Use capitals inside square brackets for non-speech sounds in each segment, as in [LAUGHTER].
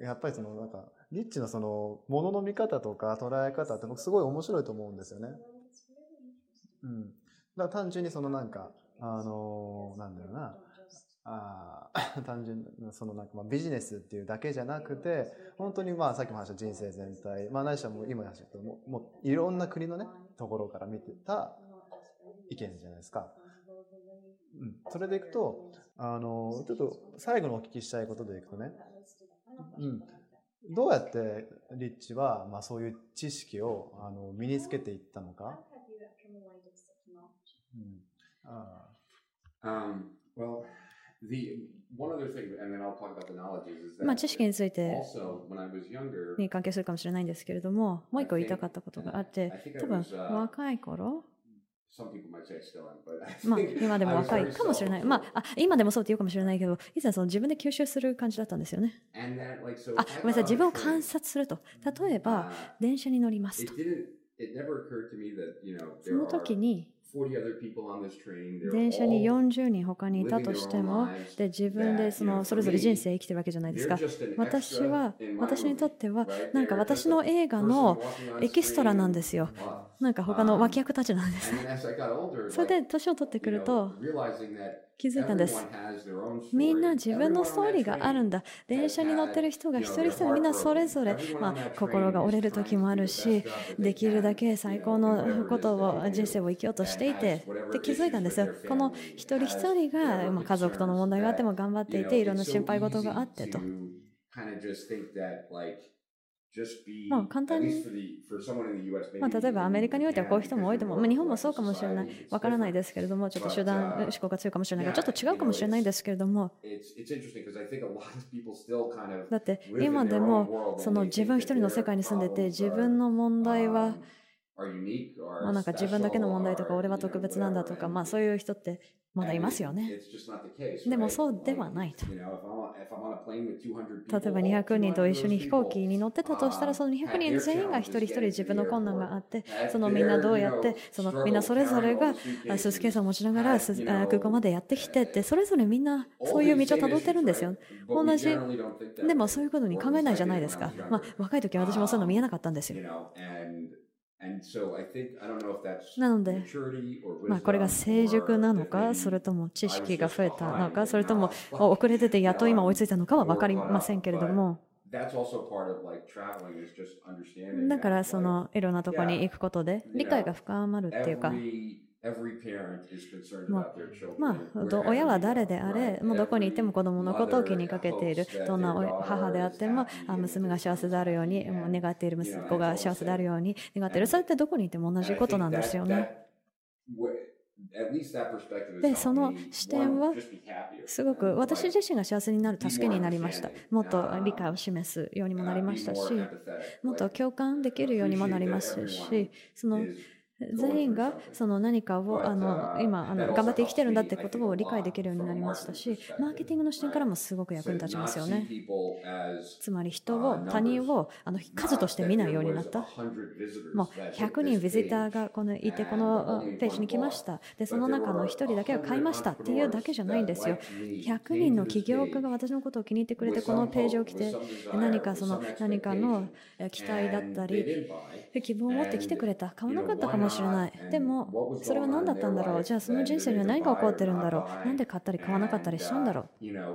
やっぱりそのなんか、リッチのその、ものの見方とか捉え方って僕すごい面白いと思うんですよね。うん。だから単純にそのなんか、あのーなんだろうな、あー [LAUGHS] 単純なそのなんかまあビジネスっていうだけじゃなくて、本当にまあさっきも話した人生全体、まあないしはもう今話したけども、もういろんな国のね、ところから見てた意見じゃないですか。うん。それでいくと、あのーちょっと最後のお聞きしたいことでいくとね、うん。どうやってリッチは、まあそういう知識をあの身につけていったのか？うん。あ Um, well, the one other thing, and then I'll talk about the knowledges, is that まあ知識についてに関係するかもしれないんですけれども、もう一個言いたかったことがあって、多分若い頃、まあ今でも若いかもしれない。まあ今でもそうって言うかもしれないけど、以前その自分で吸収する感じだったんですよね。あ、ごめんなさい、自分を観察すると。例えば、電車に乗りますと。その時に、電車に40人他にいたとしても、で自分でそ,のそれぞれ人生生きてるわけじゃないですか。私は、私にとっては、なんか私の映画のエキストラなんですよ。なんか他の脇役たちなんです。それで年を取ってくると、気づいたんです。みんな自分のストーリーがあるんだ。電車に乗ってる人が一人一人みんなそれぞれ、まあ、心が折れる時もあるし、できるだけ最高のことを、人生を生きようとしていて、で気づいたんですよ。この一人一人が、まあ、家族との問題があっても頑張っていて、いろんな心配事があってと。まあ簡単にまあ、例えばアメリカにおいてはこういう人も多いと思う。まあ、日本もそうかもしれない。わからないですけれども、ちょっと集団思考が強いかもしれないけど、ちょっと違うかもしれないんですけれども、だって今でもその自分一人の世界に住んでて、自分の問題は、なんか自分だけの問題とか、俺は特別なんだとか、まあそういう人ってまだいますよね。でも?そうではないと。You know, if I'm on, if I'm on a plane with 200例えば200人と一緒に飛行機200に乗ってたとしたら、その200人全員が一人一人自分の困難があって、そのみんなどうやって、そのみんなそれぞれがあスーツケースを持ちながら空港までやってきてって、それぞれみんなそういう道をたどってるんですよ。同じでもそういうことに考えないじゃないですか。まあ若い時は私もそういうの見えなかったんですよなので、ま、これが成熟なのか、それとも知識が増えたのか、それとも遅れてて、やっと今追いついたのかは分かりませんけれども。[LAUGHS] だから、そのいろんなところに行くことで、理解が深まるっていうか。まあ、親は誰であれ、もうどこにいても子供のことを気にかけている、どんな母であっても、娘が幸せであるように、もう願っている息子が幸せであるように願っている、それってどこにいても同じことなんですよね。でその視点はすごく私自身が幸せになる助けになりました。もっと理解を示すようにもなりましたしもっと共感できるようにもなりますしその全員がその何かをあの今あの頑張って生きてるんだってことを理解できるようになりましたし、マーケティングの視点からもすごく役に立ちますよね。つまり人を他人をあの数として見ないようになった。もう100人ビジターがこのいてこのページに来ました。で、その中の1人だけが買いましたっていうだけじゃないんですよ。100人の起業家が私のことを気に入ってくれてこのページを来て何かその何かの期待だったり希望を持って来てくれた。買わなかったかもしれない。でもそれは何だったんだろう？じゃあその人生には何が起こってるんだろう？なんで買ったり買わなかったりしたんだろう？な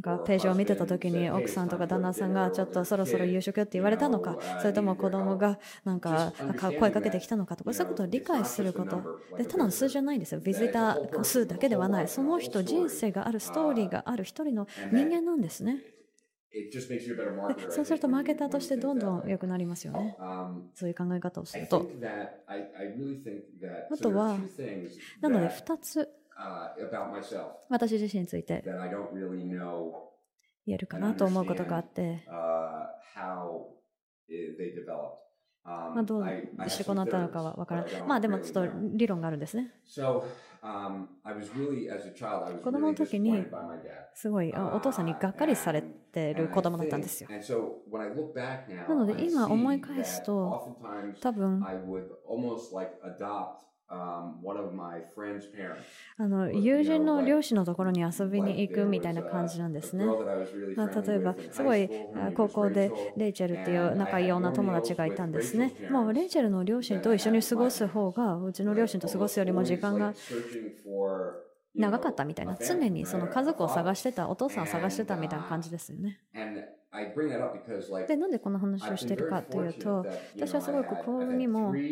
んかページを見てた時に奥さんとか旦那さんがちょっとそろそろ夕食って言われたのか？それとも子供がなんか声かけてきたのかとか？そういうことを理解すること。でただの数字じゃないんですよ。ビジター数だけではない。その人人生があるストーリーがある一人の人間なんですねそうするとマーケターとしてどんどん良くなりますよね。そういう考え方をすると。あとはなので2つ。私自身について。言えるかなと思うことがあって、まあ、どうしてこうなったのかは分からない。まあでもちょっと理論があるんですね。子供の時にすごいお父さんにがっかりされてる子供だったんですよ。なので今思い返すと多分あの友人の両親のところに遊びに行くみたいな感じなんですね。まあ、例えば、すごい高校でレイチェルっていう仲いい女友達がいたんですね。もうレイチェルの両親と一緒に過ごす方が、うちの両親と過ごすよりも時間が長かったみたいな、常にその家族を探してた、お父さんを探してたみたいな感じですよね。で、なんでこの話をしているかというと、私はすごくここにも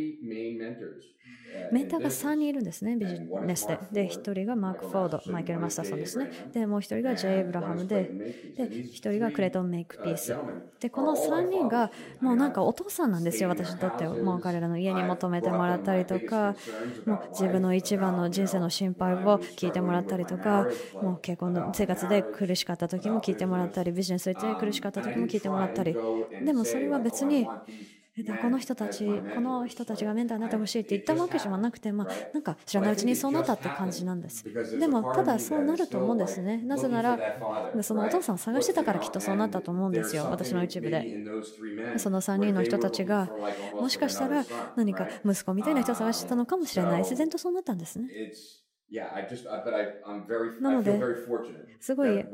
メンターが3人いるんですね、ビジネスで。で、1人がマーク・フォード、マイケル・マスターさんですね。で、もう1人がジェイ・エブラハムで、で、1人がクレトン・メイク・ピース。で、この3人が、もうなんかお父さんなんですよ、私にとっては。もう彼らの家に求めてもらったりとか、もう自分の一番の人生の心配を聞いてもらったりとか、もう結婚の生活で苦しかった時も聞いてもらったり、ビジネスで苦しかった時も聞いてもらったり。でもそれは別に、この人たち、この人たちがメンターになってほしいって言ったわけじゃなくて、まあ、なんか知らないうちにそうなったって感じなんです。でも、ただそうなると思うんですね。なぜなら、そのお父さんを探してたからきっとそうなったと思うんですよ、私の一部で。その3人の人たちが、もしかしたら何か息子みたいな人を探してたのかもしれない。自然とそうなったんですね。なので、すごい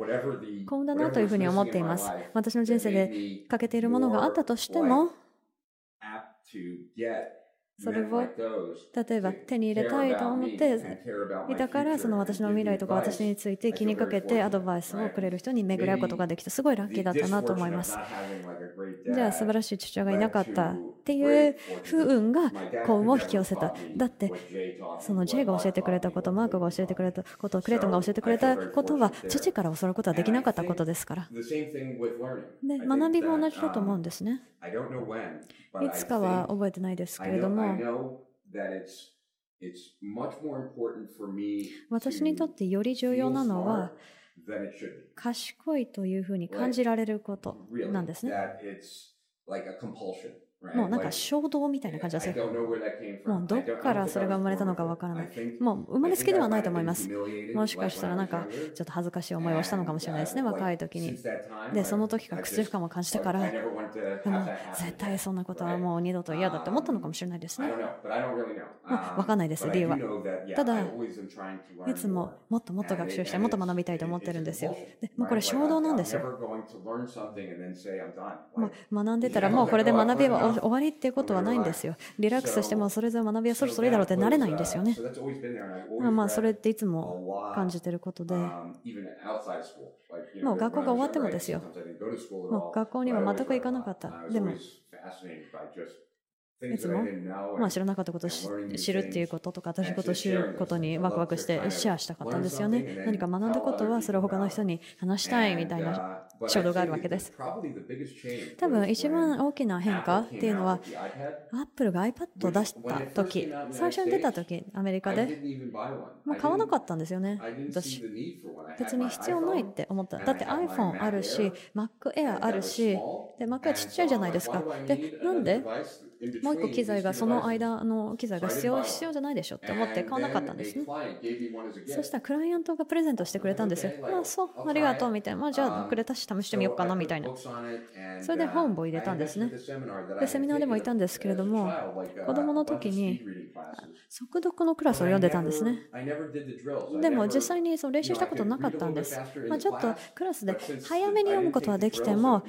幸運だなというふうに思っています。私の人生で欠けているものがあったとしても、to get それを例えば手に入れたいと思っていたからその私の未来とか私について気にかけてアドバイスをくれる人に巡り合うことができてすごいラッキーだったなと思います。じゃあ素晴らしい父親がいなかったっていう不運が幸運を引き寄せただってその J が教えてくれたことマークが教えてくれたことクレイトンが教えてくれたことは父から教わることはできなかったことですからで学びも同じだと思うんですね。いつかは覚えてないですけれども、私にとってより重要なのは、賢いというふうに感じられることなんですね。もうなんか衝動みたいな感じですよ。もうどっからそれが生まれたのかわからない。もう生まれつきではないと思います。もしかしたらなんかちょっと恥ずかしい思いをしたのかもしれないですね、若い時に。で、その時から屈辱感を感じてから、でも絶対そんなことはもう二度と嫌だって思ったのかもしれないですね。まあ、わかんないです、理由は。ただ、いつももっともっと学習したい、もっと学びたいと思ってるんですよ。でもうこれ衝動なんですよ。まあ、学んでたらもうこれで学びは終わりっていうことはないんですよ。リラックスしてもそれぞれ学びはそろそろいいだろうってなれないんですよね。まあそれっていつも感じてることで、もう学校が終わってもですよ。もう学校には全く行かなかった。でも、いつも、まあ、知らなかったことを知るっていうこととか、新しいことを知ることにワクワクしてシェアしたかったんですよね。何か学んだことは、それを他の人に話したいみたいな衝動があるわけです。多分一番大きな変化っていうのは、アップルが iPad を出した時、最初に出た時、アメリカで、まあ、買わなかったんですよね。私。別に必要ないって思った。だって iPhone あるし、Mac Air あるし、で、Mac Air ちっちゃいじゃないですか。で、なんで？もう一個機材がその間の機材が必要必要じゃないでしょって思って買わなかったんですね。そしたらクライアントがプレゼントしてくれたんですよ。まあそう、ありがとうみたいな。まあじゃあくれたし試してみようかなみたいな。それで本を入れたんですね。で、セミナーでもいたんですけれども、子供の時に速読のクラスを読んでたんですね。でも実際にその練習したことなかったんです。まあ、ちょっとクラスで早めに読むことはできても、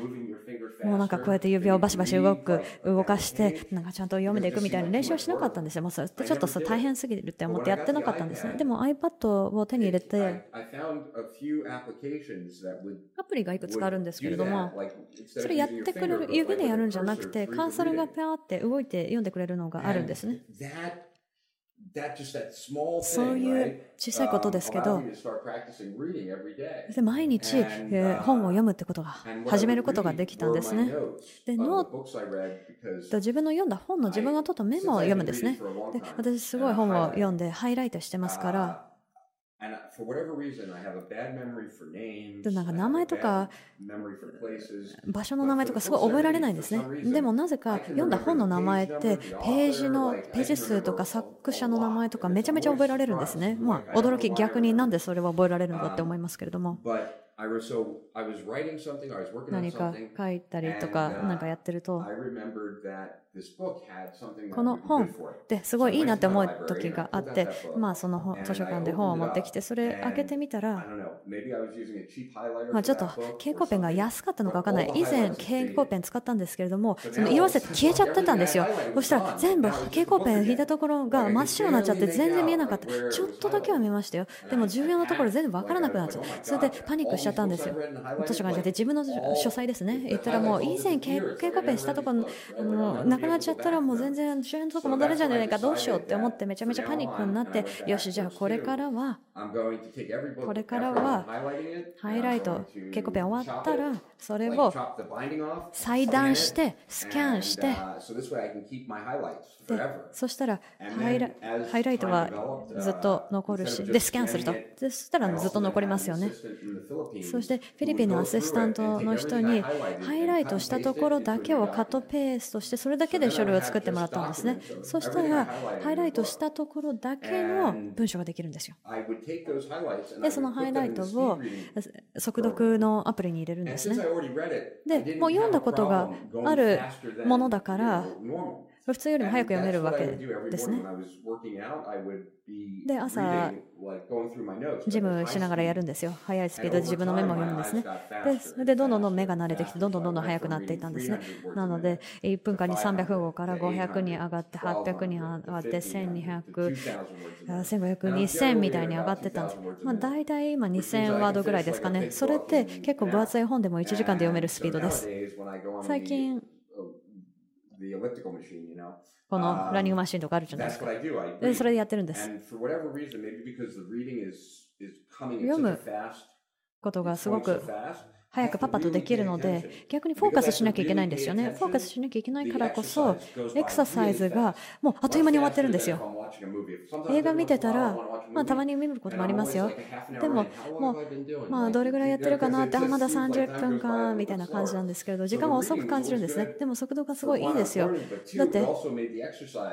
もうなんかこうやって指をバシバシ動く、動かして、なんかちゃんと読めていくみたいな練習をしなかったんですよ。もうそれってちょっとさ大変すぎるって思ってやってなかったんですね。でも iPad を手に入れて、アプリがいくつかあるんですけれども、それやってくれる、指でやるんじゃなくて、カーソルがピャーって動いて読んでくれるのがあるんですね。そういう小さいことですけど、で毎日、え本を読むってことが、始めることができたんですね。で、ノート、自分の読んだ本の自分が取ったメモを読むんですね。で私、すごい本を読んでハイライトしてますから、でなんか名前とか場所の名前とかすごい覚えられないんですね。でもなぜか読んだ本の名前ってページのページ数とか作者の名前とかめちゃめちゃ覚えられるんですね。まあ驚き逆になんでそれは覚えられるのかって思いますけれども。何か書いたりとか、なんかやってると、この本ですごいいいなって思う時があって、まあその図書館で本を持ってきて、それ開けてみたら、まあちょっと蛍光ペンが安かったのか分かんない。以前蛍光ペン使ったんですけれども、その色あせて消えちゃってたんですよ。そしたら全部蛍光ペン引いたところが真っ白になっちゃって全然見えなかった。ちょっとだけは見ましたよ。でも重要なところ全部分からなくなっちゃう。それでパニックしちゃったんですよ。図書館で自分の書斎ですね。言ったらもう以前蛍光ペンしたところ、なくなっちゃったらもう全然主演のとこ戻るじゃないかどうしようって思ってめちゃめちゃパニックになってよしじゃあこれからはこれからはハイライト蛍光ペン終わったらそれを裁断してスキャンして。でそしたらハイラハイライトはずっと残るしでスキャンすると。そしたらずっと残りますよね。そしてフィリピンのアシスタントの人にハイライトしたところだけをカットペーストしてそれだけで書類を作ってもらったんですね。そしたらハイライトしたところだけの文章ができるんですよ。でそのハイライトを速読のアプリに入れるんですね。でもう読んだことがあるものだから普通よりも早く読めるわけですね。で、朝、ジムしながらやるんですよ。速いスピードで自分のメモを読むんですね。で、それでどんどんどん目が慣れてきて、どんどんどんどん速くなっていったんですね。なので、1分間に300語から500に上がって、800に上がって、1200、1500、2000みたいに上がってたんです。まあ、大体今2000ワードぐらいですかね。それって結構分厚い本でも1時間で読めるスピードです。最近、このランニングマシンとかあるじゃないですか。でそれでやってるんです。読むことがすごく早くパパとできるので逆にフォーカスしなきゃいけないんですよね。フォーカスしなきゃいけないからこそエクササイズがもうあっという間に終わってるんですよ。映画見てたら、まあ、たまに見ることもありますよ。でも、もう、まあ、どれぐらいやってるかなって、あ、まだ30分か、みたいな感じなんですけれど、時間が遅く感じるんですね。でも速度がすごいいいですよ。だって、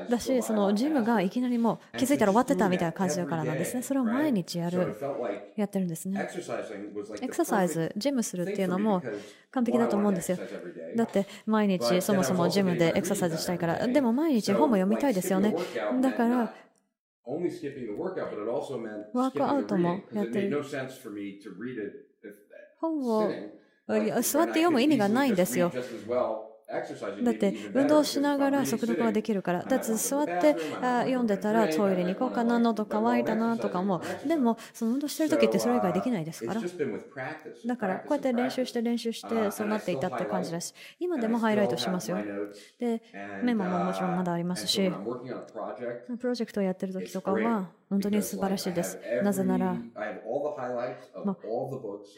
だし、そのジムがいきなりもう気づいたら終わってたみたいな感じだからなんですね。それを毎日やる、やってるんですね。エクササイズ、ジムするっていうのも完璧だと思うんですよ。だって毎日そもそもジムでエクササイズしたいから、でも毎日本も読みたいですよね。だから、ワークアウトもやってる。本を座って読む意味がないんですよ。だって運動しながら速読ができるから。だって座って読んでたらトイレに行こうかな喉乾いたなとかもでもその運動してる時ってそれ以外できないですから。だからこうやって練習して練習してそうなっていたって感じです。今でもハイライトしますよ。でメモももちろんまだありますし。[LAUGHS] プロジェクトをやってる時とかは本当に素晴らしいです。なぜなら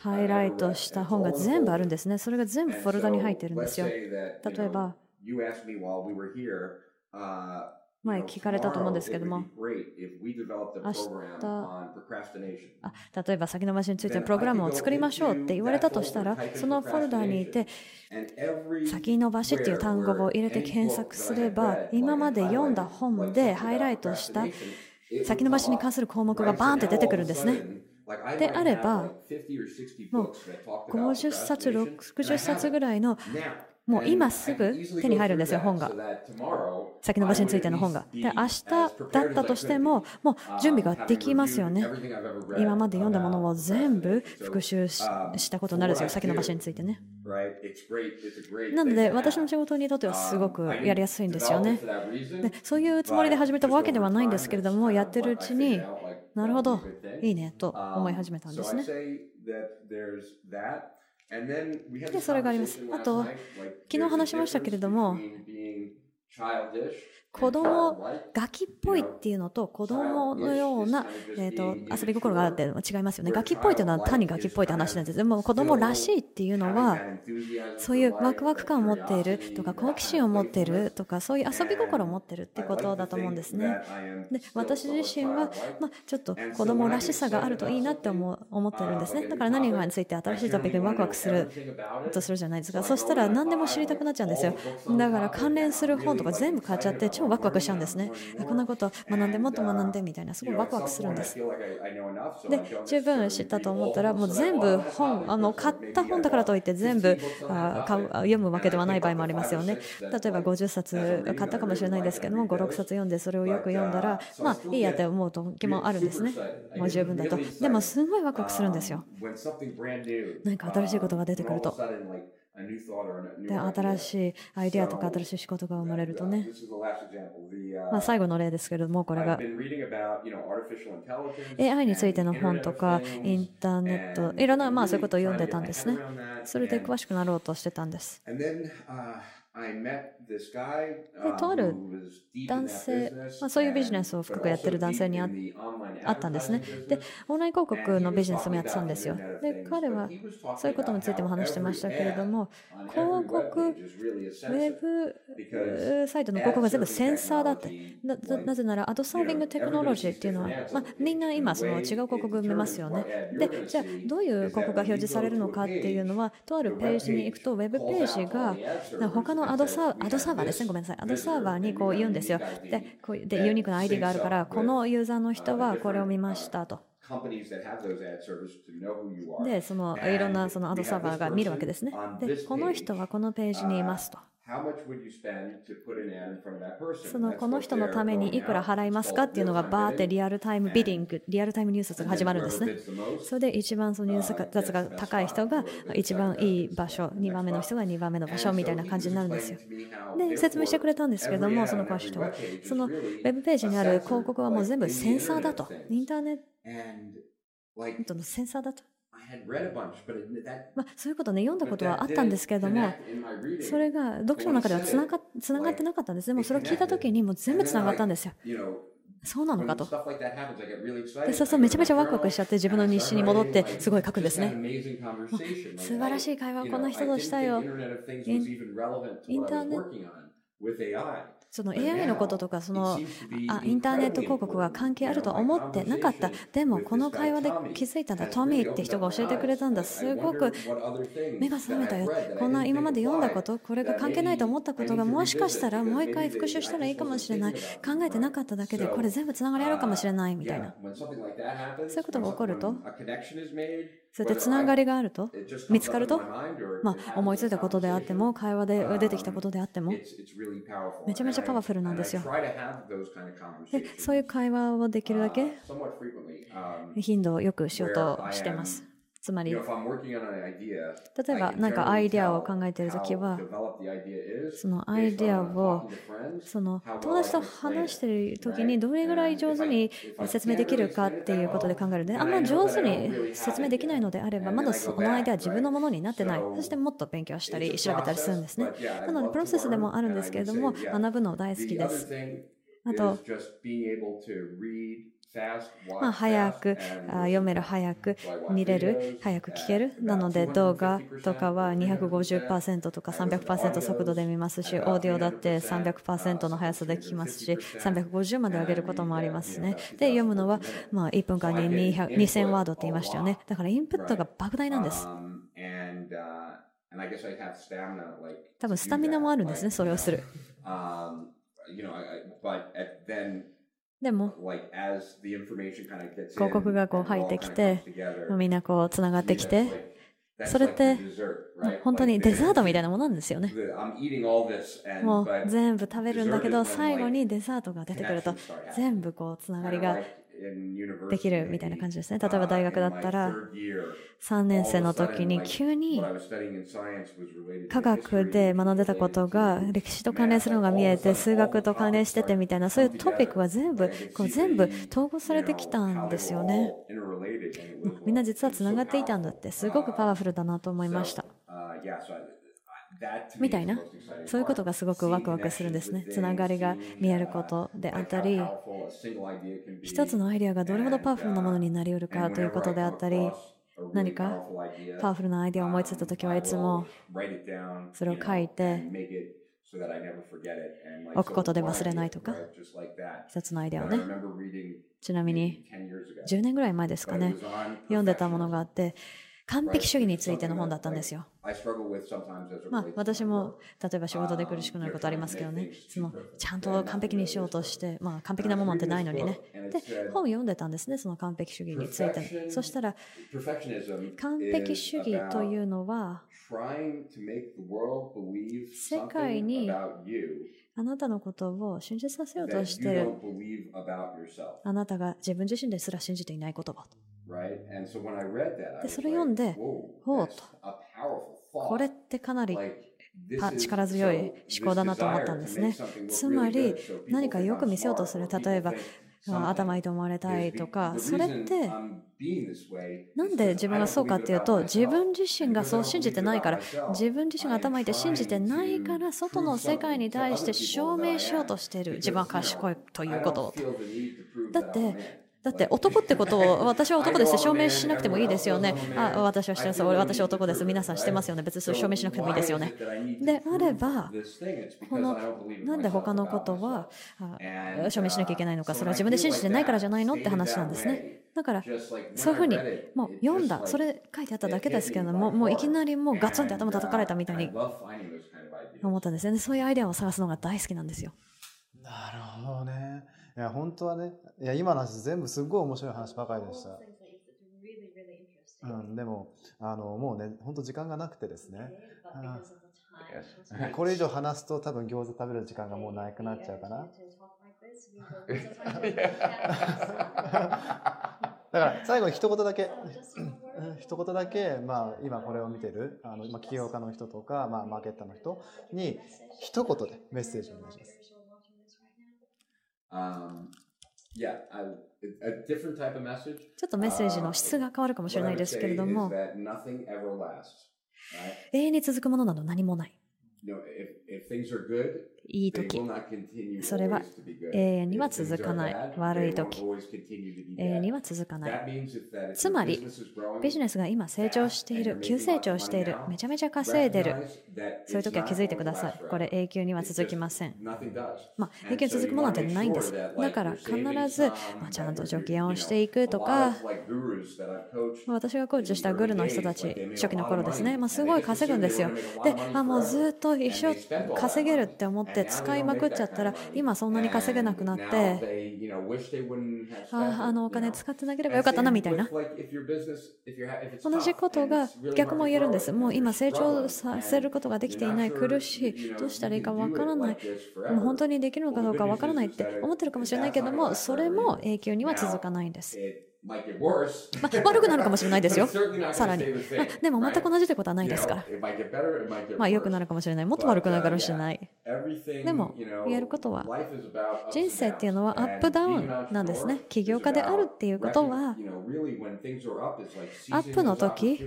ハイライトした本が全部あるんですね。それが全部フォルダに入ってるんですよ。例えば、前聞かれたと思うんですけども、明日あ例えば先延ばしについてのプログラムを作りましょうって言われたとしたら、そのフォルダにいて、先延ばしっていう単語を入れて検索すれば、今まで読んだ本でハイライトした先延ばしに関する項目がバーンって出てくるんですね。であれば、もう50冊、60冊ぐらいのもう今すぐ手に入るんですよ、本が。先延ばしについての本が。で、明日だったとしても、もう準備ができますよね。今まで読んだものを全部復習したことになるんですよ、先延ばしについてね。なので、私の仕事にとってはすごくやりやすいんですよね。でそういうつもりで始めたわけではないんですけれども、やってるうちに、なるほど、いいねと思い始めたんですね。で、それがあります。あと、昨日話しましたけれども、子供ガキっぽいっていうのと子供のような、えー、と遊び心があるっていうのは違いますよね。ガキっぽいっていうのは単にガキっぽいって話なんですでも子供らしいっていうのはそういうワクワク感を持っているとか好奇心を持っているとかそういう遊び心を持っているってことだと思うんですね。で私自身は、まあ、ちょっと子供らしさがあるといいなって思思ってるんですね。だから何かについて新しいトピックにワクワクするとするじゃないですか。そしたら何でも知りたくなっちゃうんですよ。だから関連する本ととか全部変わっちゃって超ワクワクしちゃうんですね。こんなこと学んでもっと学んでみたいなすごいワクワクするんです。で十分知ったと思ったらもう全部本あの買った本だからといって全部あ買う読むわけではない場合もありますよね。例えば50冊買ったかもしれないですけども56冊読んでそれをよく読んだらまあいいやって思う時もあるんですね。もう十分だと。でもすごいワクワクするんですよ。何か新しいことが出てくると。で新しいアイデアとか新しい仕事が生まれるとね、まあ、最後の例ですけれどもこれが。AI についての本とかインターネットいろんなまあそういうことを読んでたんですねそれで詳しくなろうとしてたんですでとある男性、まあ、そういうビジネスを深くやってる男性に会ったんですね。で、オンライン広告のビジネスもやってたんですよ。で、彼はそういうことについても話してましたけれども、広告、ウェブサイトの広告が全部センサーだって。ななぜなら、アドサービングテクノロジーっていうのは、まあ、みんな今、その違う広告見ますよね。で、じゃあ、どういう広告が表示されるのかっていうのは、とあるページに行くと、ウェブページが、他のアドサーサーバーですね、ごめんなさい。アドサーバーにこう言うんですよ。で、こうでユニークな ID があるから、このユーザーの人はこれを見ましたと。で、そのいろんなそのアドサーバーが見るわけですね。で、この人はこのページにいますと。そのこの人のためにいくら払いますか？っていうのがバーってリアルタイムビディング、リアルタイム入札が始まるんですね。それで一番その入札が高い人が一番いい場所、2番目の人が2番目の場所みたいな感じになるんですよ。で、説明してくれたんですけども、その詳しい人は。そのウェブページにある広告はもう全部センサーだと。インターネットのセンサーだと。まあ、そういうことね、読んだことはあったんですけれども、それが読書の中ではつながつながってなかったんです。でもそれを聞いたときにもう全部つながったんですよ。そうなのかと。でそうそう、めちゃめちゃワクワクしちゃって自分の日誌に戻ってすごい書くんですね。素晴らしい会話をこんな人としたよ。インターネット。その AI のこととかそのあインターネット広告が関係あるとは思ってなかった。でもこの会話で気づいたんだトミーって人が教えてくれたんだ。すごく目が覚めたよこんな今まで読んだことこれが関係ないと思ったことがもしかしたらもう一回復習したらいいかもしれない。考えてなかっただけでこれ全部つながりあるかもしれないみたいな。そういうことが起こるとそうやってつながりがあると、見つかると、まあ、思いついたことであっても、会話で出てきたことであっても、めちゃめちゃパワフルなんですよ。でそういう会話をできるだけ？[LAUGHS] 頻度をよくしようとしてます。つまり、例えば何かアイデアを考えているときは、そのアイデアをその友達と話しているときにどれぐらい上手に説明できるかっていうことで考えるので、あんま上手に説明できないのであれば、まだそのアイデアは自分のものになってない。そしてもっと勉強したり調べたりするんですね。なので、プロセスでもあるんですけれども、学ぶの大好きです。あと、まあ、早く読める、早く見れる、早く聞ける？なので動画とかは250%とか300%速度で見ますし、オーディオだって300%の速さで聞きますし、350まで上げることもありますね。で、読むのはまあ1分間に2000ワードって言いましたよね。だからインプットが莫大なんです。多分スタミナもあるんですね、それをする。でも、広告がこう入ってきて、みんなこうつながってきて、それって本当にデザートみたいなものなんですよね。[LAUGHS] もう全部食べるんだけど、最後にデザートが出てくると、全部こうつながりができるみたいな感じですね。例えば大学だったら、3年生の時に急に科学で学んでたことが歴史と関連するのが見えて、数学と関連しててみたいな、そういうトピックが全部、こう全部統合されてきたんですよね。みんな実はつながっていたんだって、すごくパワフルだなと思いました。みたいな、そういうことがすごくワクワクするんですね。つながりが見えることであったり、一つのアイデアがどれほどパワフルなものになりうるかということであったり、何かパワフルなアイデアを思いついたときはいつもそれを書いて置くことで忘れないとか、一つのアイデアをね。ちなみに10年ぐらい前ですかね、読んでたものがあって、完璧主義についての本だったんですよ。まあ、私も例えば仕事で苦しくなることありますけどね、そのちゃんと完璧にしようとして、まあ、完璧なものってないのにね。で、本を読んでたんですね、その完璧主義について。そしたら、完璧主義というのは、世界にあなたのことを信じさせようとしている。あなたが自分自身ですら信じていない言葉。で、それ読んで、ほうと。これってかなり力強い思考だなと思ったんですね。つまり、何かよく見せようとする。例えば、頭いいと思われたいとか、それって、なんで自分がそうかっていうと、自分自身がそう信じてないから、自分自身が頭いいって信じてないから、外の世界に対して証明しようとしている。自分は賢いということを。だって、だって男ってことを [LAUGHS] 私は男です証明しなくてもいいですよね。あ私はしてます。私は男です。皆さんしてますよね。別に証明しなくてもいいですよね。であれば、このなんで他のことは証明しなきゃいけないのか、それは自分で信じてないからじゃないの？って話なんですね。だから、そういうふうに、もう読んだ、それ書いてあっただけですけれども、もういきなりもうガツンって頭叩かれたみたいに思ったんですよね。そういうアイデアを探すのが大好きなんですよ。なるほどね。いや、本当はね、いや、今の話全部すっごい面白い話ばかりでした。うん、でも、あの、もうね、本当時間がなくてですね。これ以上話すと多分餃子食べる時間がもうなくなっちゃうかな。[LAUGHS] [LAUGHS] [LAUGHS] だから最後に一言だけ、一言だけ、まあ、今これを見てる、あの、まあ、起業家の人とか、まあ、マーケッターの人に、一言でメッセージをお願いします。ちょっとメッセージの質が変わるかもしれないですけれども、永遠に続くものなど何もない。いい時。それは永遠には続かない。悪い時。永遠には続かない。つまりビジネスが今成長している急成長しているめちゃめちゃ稼いでる。そういう時は気づいてください。これ永久には続きません。まあ永久に続くものなんてないんです。だから必ず、まあ、ちゃんと助言をしていくとか。私がコーチしたグルの人たち初期の頃ですね、まあ、すごい稼ぐんですよ。で、まあ、もうずっと一生稼げるって思って使いまくっちゃったら今そんなに稼げなくなってああのお金使ってなければよかったなみたいな同じことが逆も言えるんですもう今成長させることができていない苦しいどうしたらいいかわからないもう本当にできるのかどうかわからないって思ってるかもしれないけどもそれも永久には続かないんですまあ、悪くなるかもしれないですよ。さらに。まあ、でも全く同じということはないですから。まあ良くなるかもしれない。もっと悪くなるかもしれない。でも言えることは人生っていうのはアップダウンなんですね。起業家であるっていうことはアップの時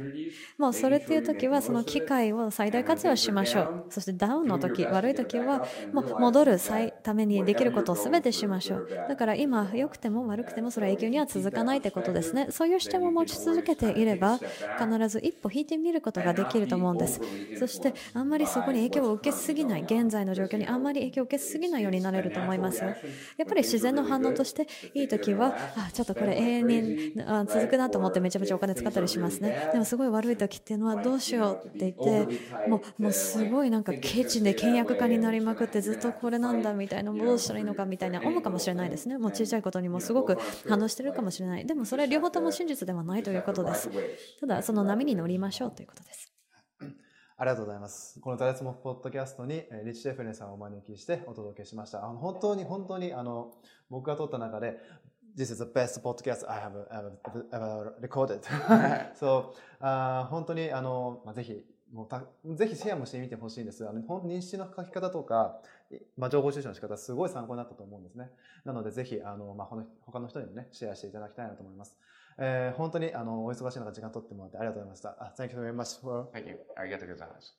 もうそれっていう時はその機会を最大活用しましょう。そしてダウンの時悪い時はもう戻るためにできることを全てしましょう。だから今良くても悪くてもそれは永久には続かないってことですね。そういう視点を持ち続けていれば、必ず一歩引いてみることができると思うんです。そして、あんまりそこに影響を受けすぎない、現在の状況にあんまり影響を受けすぎないようになれると思いますよ。やっぱり自然の反応として、いい時は、あ、ちょっとこれ永遠に続くなと思ってめちゃめちゃお金使ったりしますね。でもすごい悪い時っていうのはどうしようって言って、もうもうすごいなんかケチで倹約家になりまくってずっとこれなんだみたいな、どうしたらいいのかみたいな思うかもしれないですね。もう小さいことにもすごく反応してるかもしれない。でもそれ両方とも真実ではないということです。ただ、その波に乗りましょうということです。ありがとうございます。このダイスモポッドキャストにリッチ・デフネさんをお招きしてお届けしました。あの本当に本当にあの僕が撮った中で This is the best podcast I have ever, ever recorded. [LAUGHS] そう、あ本当にあの、まあ、ぜひもうたぜひシェアもしてみてほしいんです。あの認識の書き方とか、まあ、情報収集の仕方すごい参考になったと思うんですね。なのでぜひあの、まあ、他の人にもねシェアしていただきたいなと思います。えー、本当にあのお忙しい中時間取ってもらってありがとうございました。Thank you very much for... Thank you. ありがとうございます。